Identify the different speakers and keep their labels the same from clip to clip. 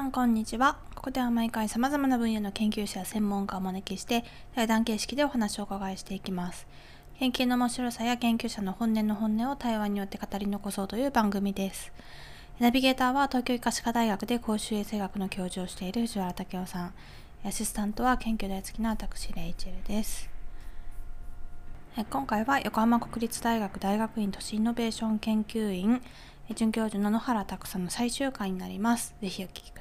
Speaker 1: さんこんにちは。ここでは毎回さまざまな分野の研究者や専門家をお招きして対談形式でお話をお伺いしていきます。研究の面白さや研究者の本音の本音を対話によって語り残そうという番組です。ナビゲーターは東京医科歯科大学で公衆衛生学の教授をしている藤原武雄さん。アシスタントは研究大好きな私レイチェルです。今回は横浜国立大学大学院都市イノベーション研究院准教授の野原拓さんの最終回になります。ぜひお聞きください。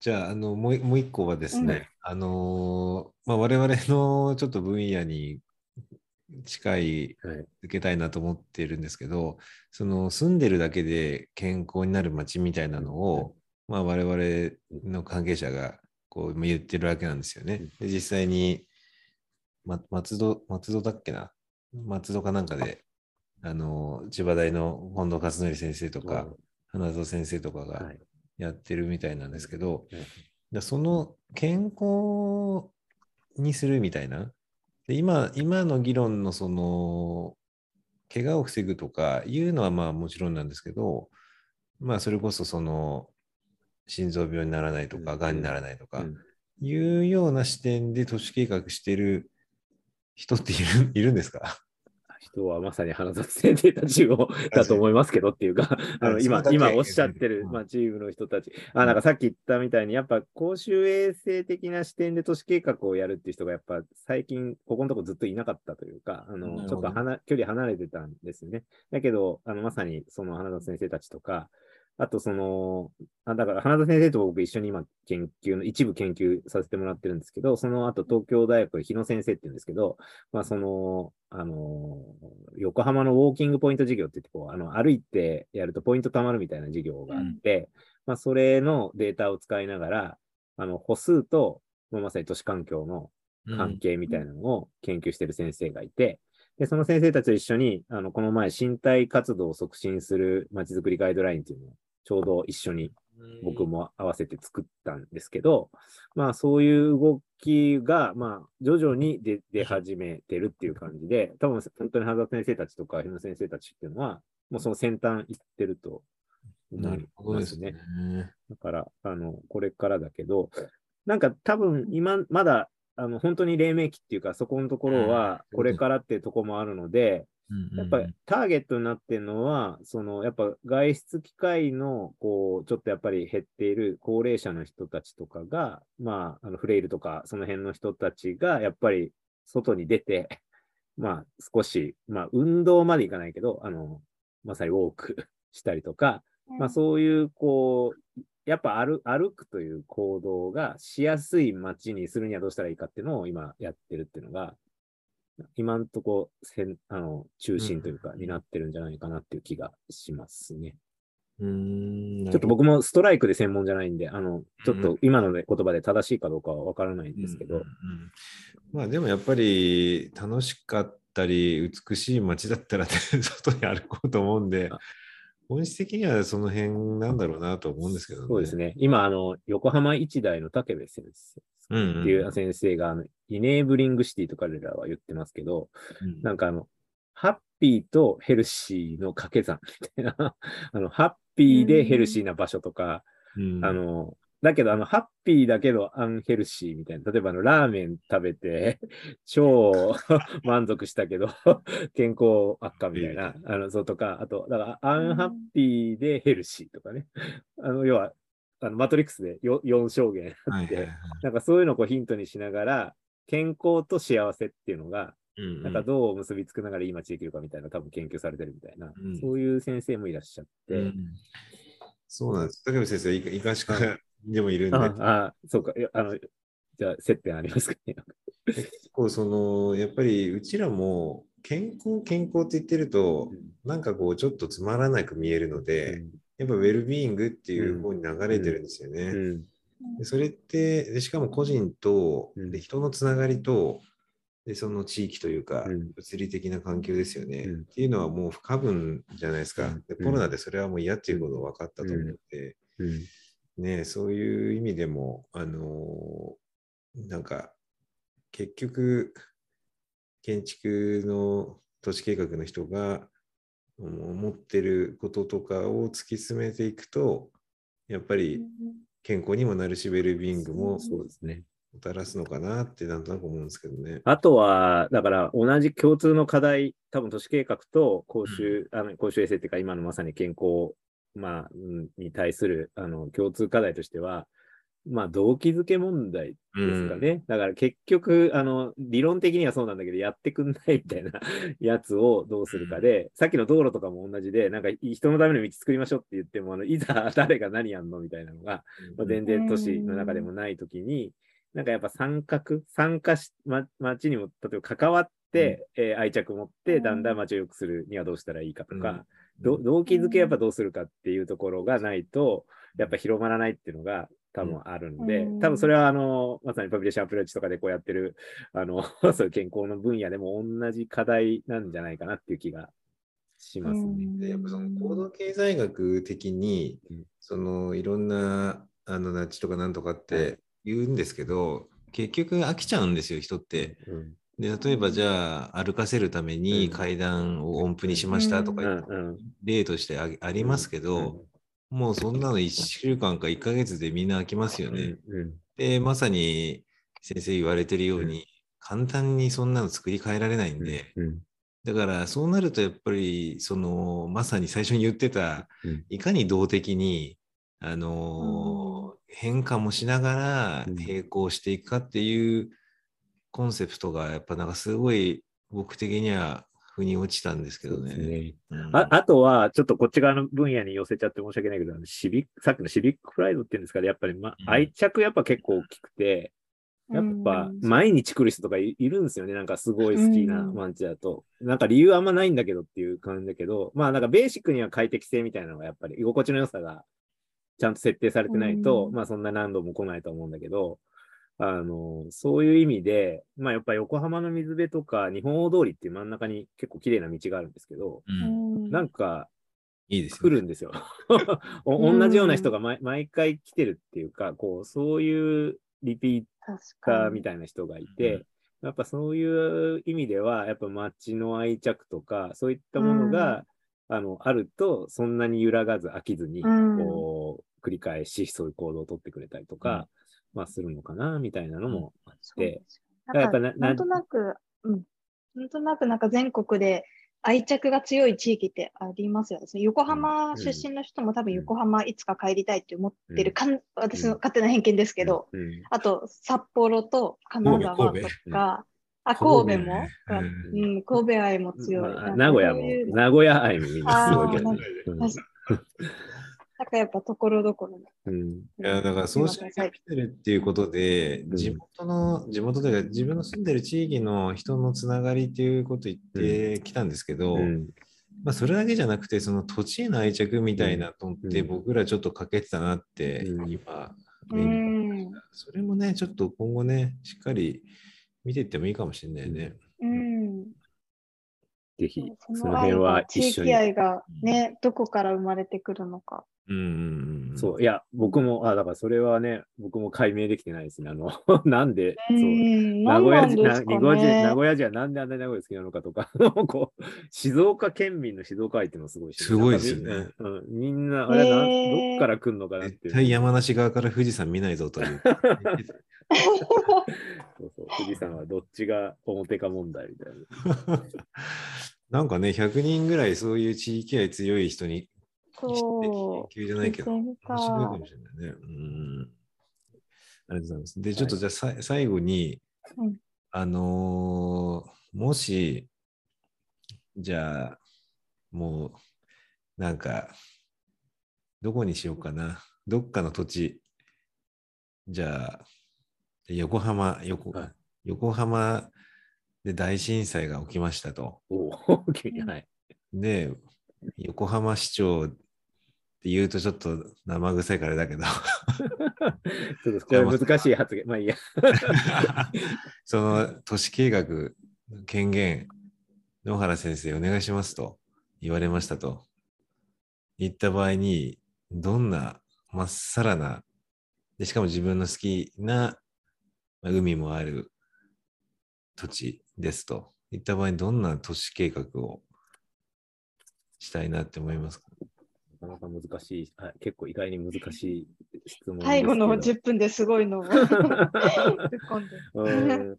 Speaker 2: じゃあ、あのもうもう一個はですね、うん、あのまあ、我々のちょっと分野に近い受けたいなと思っているんですけど、はい、その住んでるだけで健康になる街みたいなのを、まあ、我々の関係者がこう言ってるわけなんですよね。で実際に、ま、松戸松戸だっけな？松戸かなんかであの千葉大の本土勝則先生とか、花園先生とかがやってるみたいなんですけど、はい、その健康にするみたいな。で今今の議論のその怪我を防ぐとかいうのはまあもちろんなんですけど、まあそれこそその心臓病にならないとか、がん。にならないとか、いうような視点で都市計画してる人っているいるんですか？
Speaker 3: 人はまさに花里先生たちをだと思いますけどっていうか、あの今、今おっしゃってる、まあ、チームの人たち、あなんかさっき言ったみたいに、やっぱ公衆衛生的な視点で都市計画をやるっていう人が、やっぱ最近、ここのとこずっといなかったというか、あのちょっと距離離れてたんですよね。だけど、あのまさにその花里先生たちとか、あと、その、あだから、花田先生と僕一緒に今研究の、一部研究させてもらってるんですけど、その後、東京大学日野先生って言うんですけど、まあ、その、あの、横浜のウォーキングポイント事業って言って、こう、あの、歩いてやるとポイント貯まるみたいな事業があって、うん、まあ、それのデータを使いながら、あの、歩数と、まさに都市環境の関係みたいなのを研究してる先生がいて、で、その先生たちと一緒に、あの、この前、身体活動を促進するまちづくりガイドラインっていうのをちょうど一緒に僕も合わせて作ったんですけど、まあそういう動きが、まあ徐々に出出始めてるっていう感じで、多分本当に原田先生たちとか日野先生たちっていうのは、もうその先端行ってると思いますね。ね。だから、あの、これからだけど、なんか多分今、まだ、あの、本当に黎明期っていうか、そこのところは、これからっていうところもあるので、やっぱりターゲットになってるのは、そのやっぱ外出機会のこうちょっとやっぱり減っている高齢者の人たちとかが、まあ、あのフレイルとかその辺の人たちがやっぱり外に出て、まあ少し、まあ運動までいかないけど、あの、まさにウォーク したりとか、まあそういうこう、やっぱ歩歩くという行動がしやすい街にするにはどうしたらいいかっていうのを今やってるっていうのが、今んとこせんあの中心というか、になってるんじゃないかなっていう気がしますね。うんちょっと僕もストライクで専門じゃないんで、あの、ちょっと今の言葉で正しいかどうかはわからないんですけど。
Speaker 2: まあでもやっぱり楽しかったり、美しい街だったら、外に歩こうと思うんで、本質的にはその辺なんだろうなと思うんですけどね。
Speaker 3: そうですね。今、あの、横浜一大の武部先生っていう先生が、あのイネーブリングシティと彼らは言ってますけど、うん、なんかあの、ハッピーとヘルシーの掛け算みたいな あの、ハッピーでヘルシーな場所とか、うん、あの、だけど、あの、ハッピーだけどアンヘルシーみたいな。例えば、あの、ラーメン食べて、超満足したけど、健康悪化みたいな、あの、そうとか、あと、だから、アンハッピーでヘルシーとかね。あの、要は、あのマトリックスで 4, 4証言あって、なんかそういうのをこうヒントにしながら、健康と幸せっていうのが、うんうん、なんかどう結びつくながらいい街できるかみたいな、多分研究されてるみたいな、うん、そういう先生もいらっしゃって。うん、
Speaker 2: そうなんです。竹部先生、いかしかでもいるんで。
Speaker 3: ああ、そうか。あの、じゃあ、接点ありますかね。
Speaker 2: 結構、その、やっぱり、うちらも、健康、健康って言ってると、うん、なんかこう、ちょっとつまらなく見えるので、うん、やっぱウェルビーイングっていう方に流れてるんですよね。うん。でそれってで、しかも個人と、で人のつながりと、でその地域というか、物理的な環境ですよね、っていうのはもう不可分じゃないですか。でコロナでそれはもう嫌っていうことが分かったと思って、ね、そういう意味でも、あのー、なんか、結局、建築の都市計画の人が思ってることとかを突き詰めていくと、やっぱり健康にもなるし、ウェルビーイングも
Speaker 3: そうですね。
Speaker 2: もたらすのかなってなんとなく思うんですけどね。
Speaker 3: あとは、だから同じ共通の課題、多分都市計画と公衆、あの公衆衛生っていうか、今のまさに健康、まあ、うんに対するあの共通課題としては、まあ、動機づけ問題ですかね。だから結局、あの、理論的にはそうなんだけど、やってくんないみたいな やつをどうするかで、さっきの道路とかも同じで、なんか人のための道作りましょうって言っても、あのいざ 誰が何やんのみたいなのが、まあ、全然都市の中でもないときに、なんかやっぱ参画、参加し、ま、町にも、例えば関わって、えー愛着を持って、だんだん町を良くするにはどうしたらいいかとか、ど動機づけやっぱどうするかっていうところがないと、やっぱ広まらないっていうのが多分あるんで、
Speaker 1: うん。
Speaker 3: 多分それはあの、まさにポピュレーションアプローチとかでこうやってる、あの、そういう健康の分野でも同じ課題なんじゃないかなっていう気がしますね。
Speaker 2: でやっぱその行動経済学的に
Speaker 3: うん、
Speaker 2: そのいろんなあのナッジとかなんとかって言うんですけど、結局飽きちゃうんですよ、人って。
Speaker 3: うん。
Speaker 2: で例えばじゃあ歩かせるために
Speaker 3: うん。
Speaker 2: 階段を音符にしましたとか例としてあありますけど、もうそんなの1週間か1ヶ月でみんな飽きますよね。
Speaker 3: うん
Speaker 2: で、まさに先生言われてるように、簡単にそんなの作り変えられないんで、
Speaker 3: うん
Speaker 2: だからそうなるとやっぱりそのまさに最初に言ってた、
Speaker 3: うん。
Speaker 2: いかに動的にあのー変化もしながら
Speaker 3: うん。
Speaker 2: 並行していくかっていうコンセプトがやっぱなんかすごい僕的には腑に落ちたんですけど
Speaker 3: そうです
Speaker 2: ね。
Speaker 3: ね
Speaker 2: うん。
Speaker 3: ああとは、ちょっとこっち側の分野に寄せちゃって申し訳ないけど、あのシビックさっきのシビックプライドっていうんですかね、やっぱり、ま
Speaker 2: うん。
Speaker 3: 愛着やっぱ結構大きくて、やっぱ
Speaker 1: う。ん
Speaker 3: 毎日来る人とかいいるんですよね。なんかすごい好きな
Speaker 1: うん。
Speaker 3: マンチだと。なんか理由あんまないんだけどっていう感じだけど、まあなんかベーシックには快適性みたいなのがやっぱり居心地の良さがちゃんと設定されてないと、
Speaker 1: うん。
Speaker 3: まあそんな何度も来ないと思うんだけど、あの、そういう意味で、まあやっぱ横浜の水辺とか日本大通りっていう真ん中に結構綺麗な道があるんですけど、
Speaker 2: うん。
Speaker 3: なんか
Speaker 2: いいですよ
Speaker 3: 来るんですよ。お同じような人が毎毎回来てるっていうか、こう、そういうリピー
Speaker 1: 確
Speaker 3: タ。ーみたいな人がいて、
Speaker 2: うん
Speaker 3: やっぱそういう意味では、やっぱ街の愛着とか、そういったものが、あの、あると、そんなに揺らがず飽きずに、
Speaker 1: うん。
Speaker 3: こう、繰り返し、そういう行動をとってくれたりとか、まあ、するのかな、みたいなのもあって。な
Speaker 1: なんかなんとなく、うん。なんとなくなんか全国で愛着が強い地域ってありますよね。横浜出身の人も多分横浜いつか帰りたいって思ってるかん、私の勝手な偏見ですけど、
Speaker 3: うん、うん。
Speaker 1: あと札幌と金沢
Speaker 2: 神戸
Speaker 1: とか、あ、
Speaker 2: 神戸
Speaker 1: 神戸も、
Speaker 2: うん。
Speaker 1: うん、神戸愛も強い。
Speaker 3: 名古屋も名古屋愛もみんなすごいけど
Speaker 1: なんかやっぱところどころの。
Speaker 3: うん
Speaker 2: いやだからそうしてきてるっていうことで、
Speaker 3: うん
Speaker 2: 地元の、地元というか自分の住んでる地域の人のつながりっていうこと言ってきたんですけど、
Speaker 3: うん
Speaker 2: まあそれだけじゃなくて、その土地への愛着みたいなのって
Speaker 3: うん
Speaker 2: 僕らちょっと欠けてたなって
Speaker 3: うん
Speaker 2: 今、
Speaker 1: うん。
Speaker 2: それもね、ちょっと今後ね、しっかり見ていってもいいかもしれないね。
Speaker 1: うん。
Speaker 3: ぜひ、
Speaker 1: そ
Speaker 3: その辺は一緒に。
Speaker 1: 地域愛がね、どこから生まれてくるのか。
Speaker 2: うんうんうん。
Speaker 3: そう、いや、僕も、あ、だからそれはね、僕も解明できてないですね。あの、なんで、そう。
Speaker 1: ん
Speaker 3: 名古屋人、な
Speaker 1: 何なんですか
Speaker 3: 名古屋人、名
Speaker 1: ね。
Speaker 3: 古屋人はなんであんなに名古屋好きなのかとか、こう、静岡県民の静岡愛っていうのはすごいし
Speaker 2: すごいですよね
Speaker 3: うんうんみんな、あれはなん、
Speaker 1: へー
Speaker 3: どっから来るのかなって。
Speaker 2: 絶対山梨側から富士山見ないぞという。
Speaker 3: そうそう、富士山はどっちが表か問題みたいな。
Speaker 2: なんかね、100人ぐらいそういう地域愛強い人に
Speaker 1: そう。
Speaker 2: 研究じゃないけど、面白いかもしれないね。うん。ありがとうございます。で、ちょっとじゃあさ、最後に、
Speaker 1: うん
Speaker 2: あのーもし、じゃあ、もう、なんか、どこにしようかな。どっかの土地。じゃあ、横浜、横,、
Speaker 3: はい
Speaker 2: 横浜で大震災が起きましたと。
Speaker 3: おお、はい。
Speaker 2: で、横浜市長って言うとちょっと生臭いからだけど、
Speaker 3: ちょっとこれ難しい発言。まあいいや。
Speaker 2: その都市計画権限、野原先生お願いしますと言われましたと。言った場合に、どんなまっさらな、でしかも自分の好きなまあ海もある土地ですと。言った場合に、どんな都市計画をしたいなって思いますか？
Speaker 3: あかなか難しい、はい、結構意外に難しい質問
Speaker 4: 最後の10分ですごいのを 突っ込んで。
Speaker 3: うん。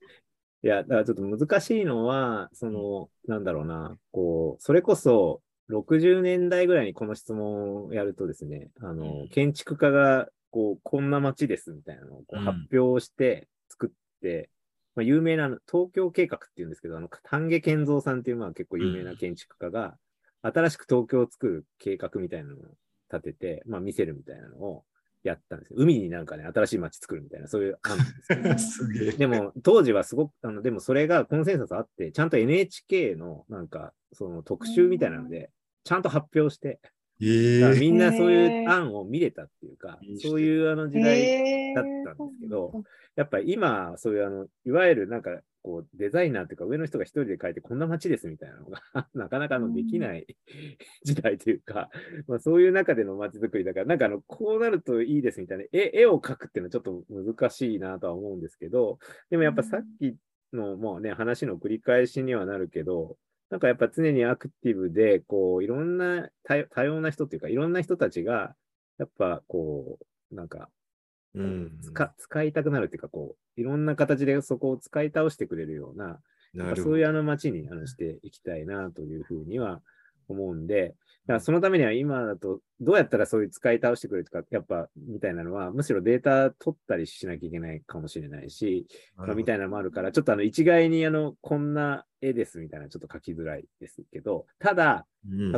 Speaker 3: いや、だからちょっと難しいのは、その、なんだろうな、こう、それこそ、60年代ぐらいにこの質問をやるとですね、あの、建築家が、こう、こんな街ですみたいなのをこう発表して作って、まあ、有名な東京計画っていうんですけど、あの、丹下健三さんっていう、まあ結構有名な建築家が、新しく東京を作る計画みたいなのを立てて、まあ見せるみたいなのをやったんですよ。海になんかね、新しい街作るみたいな、そういう案なんですけど、
Speaker 2: すげえ。
Speaker 3: でも、当時はすごく、あの、でもそれがコンセンサスあって、ちゃんと NHK のなんか、その特集みたいなので、ちゃんと発表して、
Speaker 2: え
Speaker 3: だからみんなそういう案を見れたっていうか
Speaker 2: いい、人
Speaker 3: そういうあの時代、だったんですけど、やっぱり今、そういうあの、いわゆるなんか、こう、デザイナーっていうか、上の人が一人で書いて、こんな街ですみたいなのが、なかなかあのできない時代というか、まあそういう中での街づくりだから、なんかあの、こうなるといいですみたいな、絵絵を描くっていうのはちょっと難しいなとは思うんですけど、でもやっぱさっきのもうね、話の繰り返しにはなるけど、なんかやっぱ常にアクティブで、こう、いろんな多多様な人っていうか、いろんな人たちが、やっぱこう、なんか、
Speaker 2: うん。
Speaker 3: 使使いたくなるっていうか、こう、いろんな形でそこを使い倒してくれるような、
Speaker 2: な。
Speaker 3: そういうあの街にあのしていきたいなというふうには思うんで、だからそのためには今だと、どうやったらそういう使い倒してくれるとか、やっぱみたいなのは、むしろデータ取ったりしなきゃいけないかもしれないし、まあ、みたいなのもあるから、ちょっとあの一概にあの、こんな絵ですみたいなちょっと書きづらいですけど、ただ、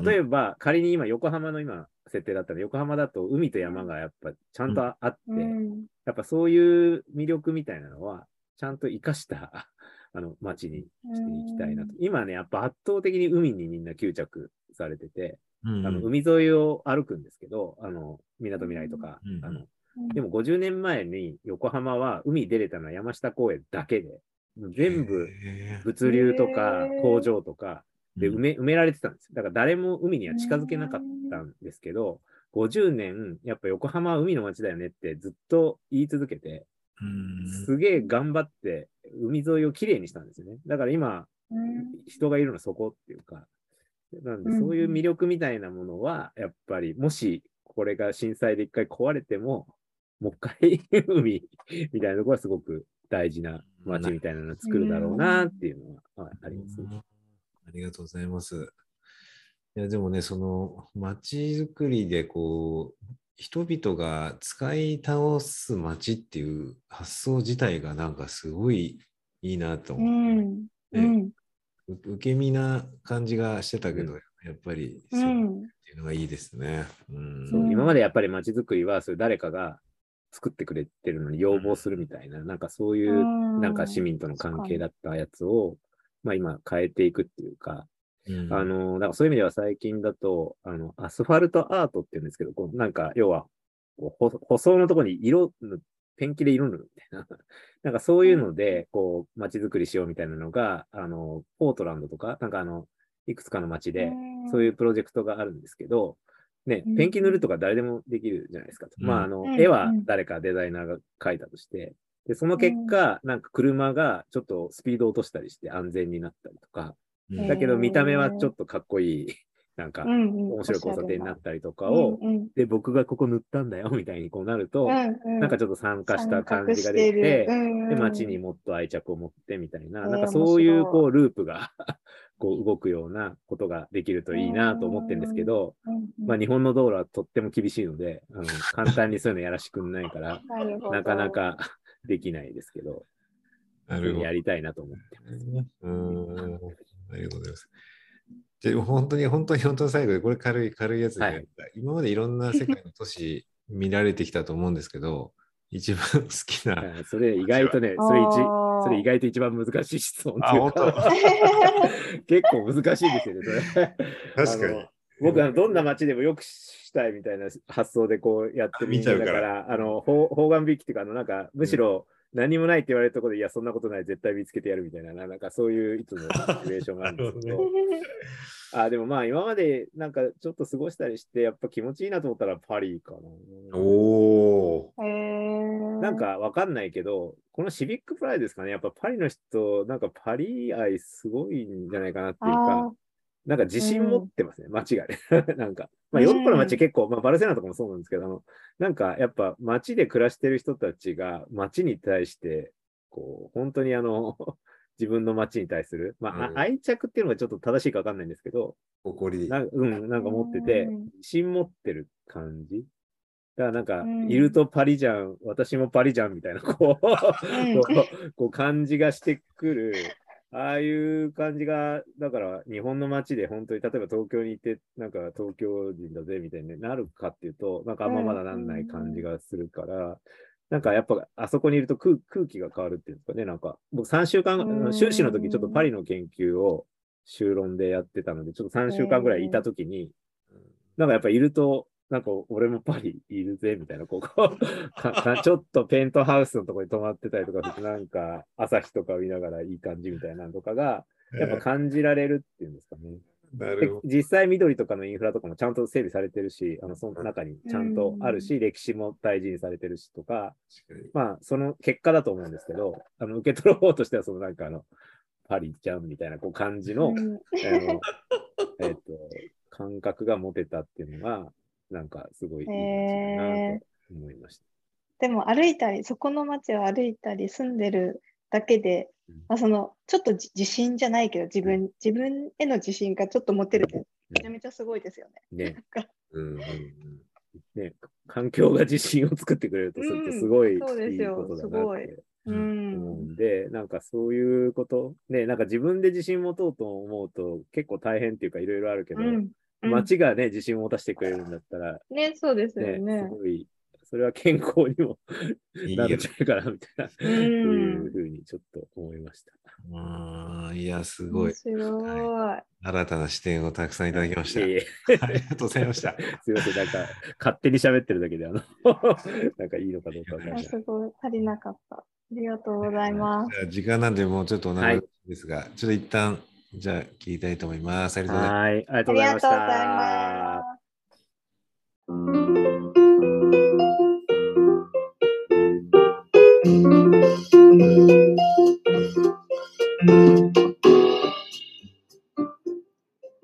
Speaker 3: 例えば仮に今横浜の今設定だったら、横浜だと海と山がやっぱちゃんとあって、
Speaker 4: うん。
Speaker 3: やっぱそういう魅力みたいなのは、ちゃんと活かしたあの街にしていきたいなと。今ね、やっぱ圧倒的に海にみんな吸着されてて、
Speaker 2: うん、
Speaker 3: あの海沿いを歩くんですけど、あの、港未来とか、
Speaker 2: うん
Speaker 3: あの、でも50年前に横浜は海出れたのは山下公園だけで、全部
Speaker 2: へ
Speaker 3: 物流とか工場とか
Speaker 2: ー
Speaker 3: で埋め埋められてたんですよ。だから誰も海には近づけなかったんですけど、50年、やっぱ横浜は海の街だよねってずっと言い続けて、
Speaker 2: うん。
Speaker 3: すげえ頑張って海沿いをきれいにしたんですよね。だから今、人がいるのはそこっていうか、なんで
Speaker 4: うん
Speaker 3: そういう魅力みたいなものは、やっぱり、もしこれが震災で一回壊れても、もう一回 海みたいなところはすごく大事な街みたいなのを作るだろうなっていうのははいありますね。
Speaker 2: ありがとうございます。いや、でもね、その街づくりでこう、人々が使い倒す街っていう発想自体がなんかすごいいいなと
Speaker 4: う
Speaker 2: 思って、
Speaker 4: ん。
Speaker 2: ね
Speaker 4: うん。
Speaker 2: う受け身な感じがしてたけど、
Speaker 3: う
Speaker 2: やっぱり
Speaker 4: う
Speaker 2: そうっ
Speaker 4: ん。
Speaker 2: ていうのがいいですね。うん
Speaker 3: 今までやっぱり街づくりは、そういう誰かが作ってくれてるのに要望するみたいな、なんかそういう、なんか市民との関係だったやつを、まあ今変えていくっていうか、
Speaker 2: うん。
Speaker 3: あの、だからそういう意味では最近だと、あの、アスファルトアートって言うんですけど、こうなんか、要は、こうほ舗装のところに色塗、ペンキで色塗るみたいな。なんかそういうので、こう、街づくりしようみたいなのが、あの、ポートランドとか、なんかあの、いくつかの街で、そういうプロジェクトがあるんですけど、ね
Speaker 4: うん、
Speaker 3: ペンキ塗るとか誰でもできるじゃないですか。
Speaker 2: うん。
Speaker 3: まあ、あの、
Speaker 4: うん。
Speaker 3: 絵は誰かデザイナーが描いたとして、で、その結果、なんか車がちょっとスピードを落としたりして安全になったりとか、
Speaker 2: うん
Speaker 3: だけど見た目はちょっとかっこいい、なんか、
Speaker 4: 面
Speaker 3: 面白い交差点になったりとかを、で、僕がここ塗ったんだよ、みたいにこうなると、
Speaker 4: な
Speaker 3: なんかちょっと参加した感じが出て、で、街にもっと愛着を持ってみたいな、
Speaker 4: うん
Speaker 3: なんかそういうこうループが こう動くようなことができるといいなと思ってるんですけど、まあ日本の道路はとっても厳しいので、あの簡単にそういうのやらしくんないから、なかなかできないですけどやりたいなと思ってます。
Speaker 2: うん。ありがとうございます。じゃあ本当に本当に本当に最後でこれ軽い軽いやつで、
Speaker 3: はい
Speaker 2: 今までいろんな世界の都市見られてきたと思うんですけど、一番好きな、
Speaker 3: はいそれ意外とね、それ一、それ意外と一番難しい質問っていう
Speaker 2: あ
Speaker 3: か、結構難しいですよね、それ。
Speaker 2: 確かに。
Speaker 3: 僕はどんな街でもよくしたいみたいな発想でこうやってる人間だか、
Speaker 2: 見ちゃうから
Speaker 3: あの、方方眼引きっていうか、あの、なんか、むしろ何もないって言われるところで、いや、そんなことない、絶対見つけてやるみたいな、なんかそういういつもシチュエーションがあるんですけ
Speaker 2: な
Speaker 3: ど、あ、でもまあ、今までなんかちょっと過ごしたりして、やっぱ気持ちいいなと思ったらパリかな。
Speaker 2: おお。
Speaker 3: なんかわかんないけど、このシビックプライドですかね、やっぱパリの人、なんかパリ愛すごいんじゃないかなっていうか、なんか自信持ってますね、街がね。なんか、まあ、ヨーロッパの街結構、まあ、バルセロナとかもそうなんですけど、あのなんかやっぱ街で暮らしてる人たちが街に対して、こう、本当にあの、自分の街に対する、まあ、うん、愛着っていうのがちょっと正しいか分かんないんですけど、
Speaker 2: 誇り。
Speaker 3: なうん、なんか持ってて、自信持ってる感じ。だからなんか、いるとパリじゃん、私もパリじゃんみたいな、こう こう感じがしてくる。ああいう感じが、だから日本の街で本当に、例えば東京にいて、なんか東京人だぜみたいになるかっていうと、なんかあんままだなんない感じがするから、なんかやっぱあそこにいると空空気が変わるっていうんですかね、なんか僕3週間、修士の時ちょっとパリの研究を修論でやってたので、ちょっと3週間ぐらいいた時に、なんかやっぱいると、なんか俺もパリいるぜみたいな、ここ ちょっとペントハウスのところに泊まってたりとかなんか朝日とか見ながらいい感じみたいなのとかが、やっぱ感じられるっていうんですかね。実際緑とかのインフラとかもちゃんと整備されてるし、あのその中にちゃんとあるし、歴史も大事にされてるしとか、まあその結果だと思うんですけど、あの受け取る方としてはそのなんかあの、パリちゃんみたいなこう感じの、あのえっ、と、感覚が持てたっていうのが、なんかすごいいいなと思いました。
Speaker 4: でも歩いたり、そこの街を歩いたり住んでるだけで、まあ、そのちょっと自信じゃないけど自分、自分への自信がちょっと持てるってめちゃめちゃすごいですよね。
Speaker 3: ね。うんね。環境が自信を作ってくれるとするとすごいいいことだなって思うんで、なんかそういうこと、ね、なんか自分で自信持とうと思うと結構大変っていうかい。ろいろあるけど、うん、街がね、自信を持たせてくれるんだったら、
Speaker 4: ね、そうですよね。
Speaker 3: すごいそれは健康にもなるんじゃないかなみたいな、そういうふうにちょっと思いました。
Speaker 2: うん、いや、すごい。はい、新たな視点をたくさんいただきました。いえありがとうございました。
Speaker 3: すみません、なんか勝手に喋ってるだけで、あの なんかいいのかどうかわか
Speaker 4: んない。すごい、足りなかった。ありがとうございます。
Speaker 2: 時間なんで、もうちょっと長いですが、はい、ちょっと一旦、じゃあ、聞きたいと思います。
Speaker 3: ありがとうございます。はい、ありがとうございました。ありがとうございます。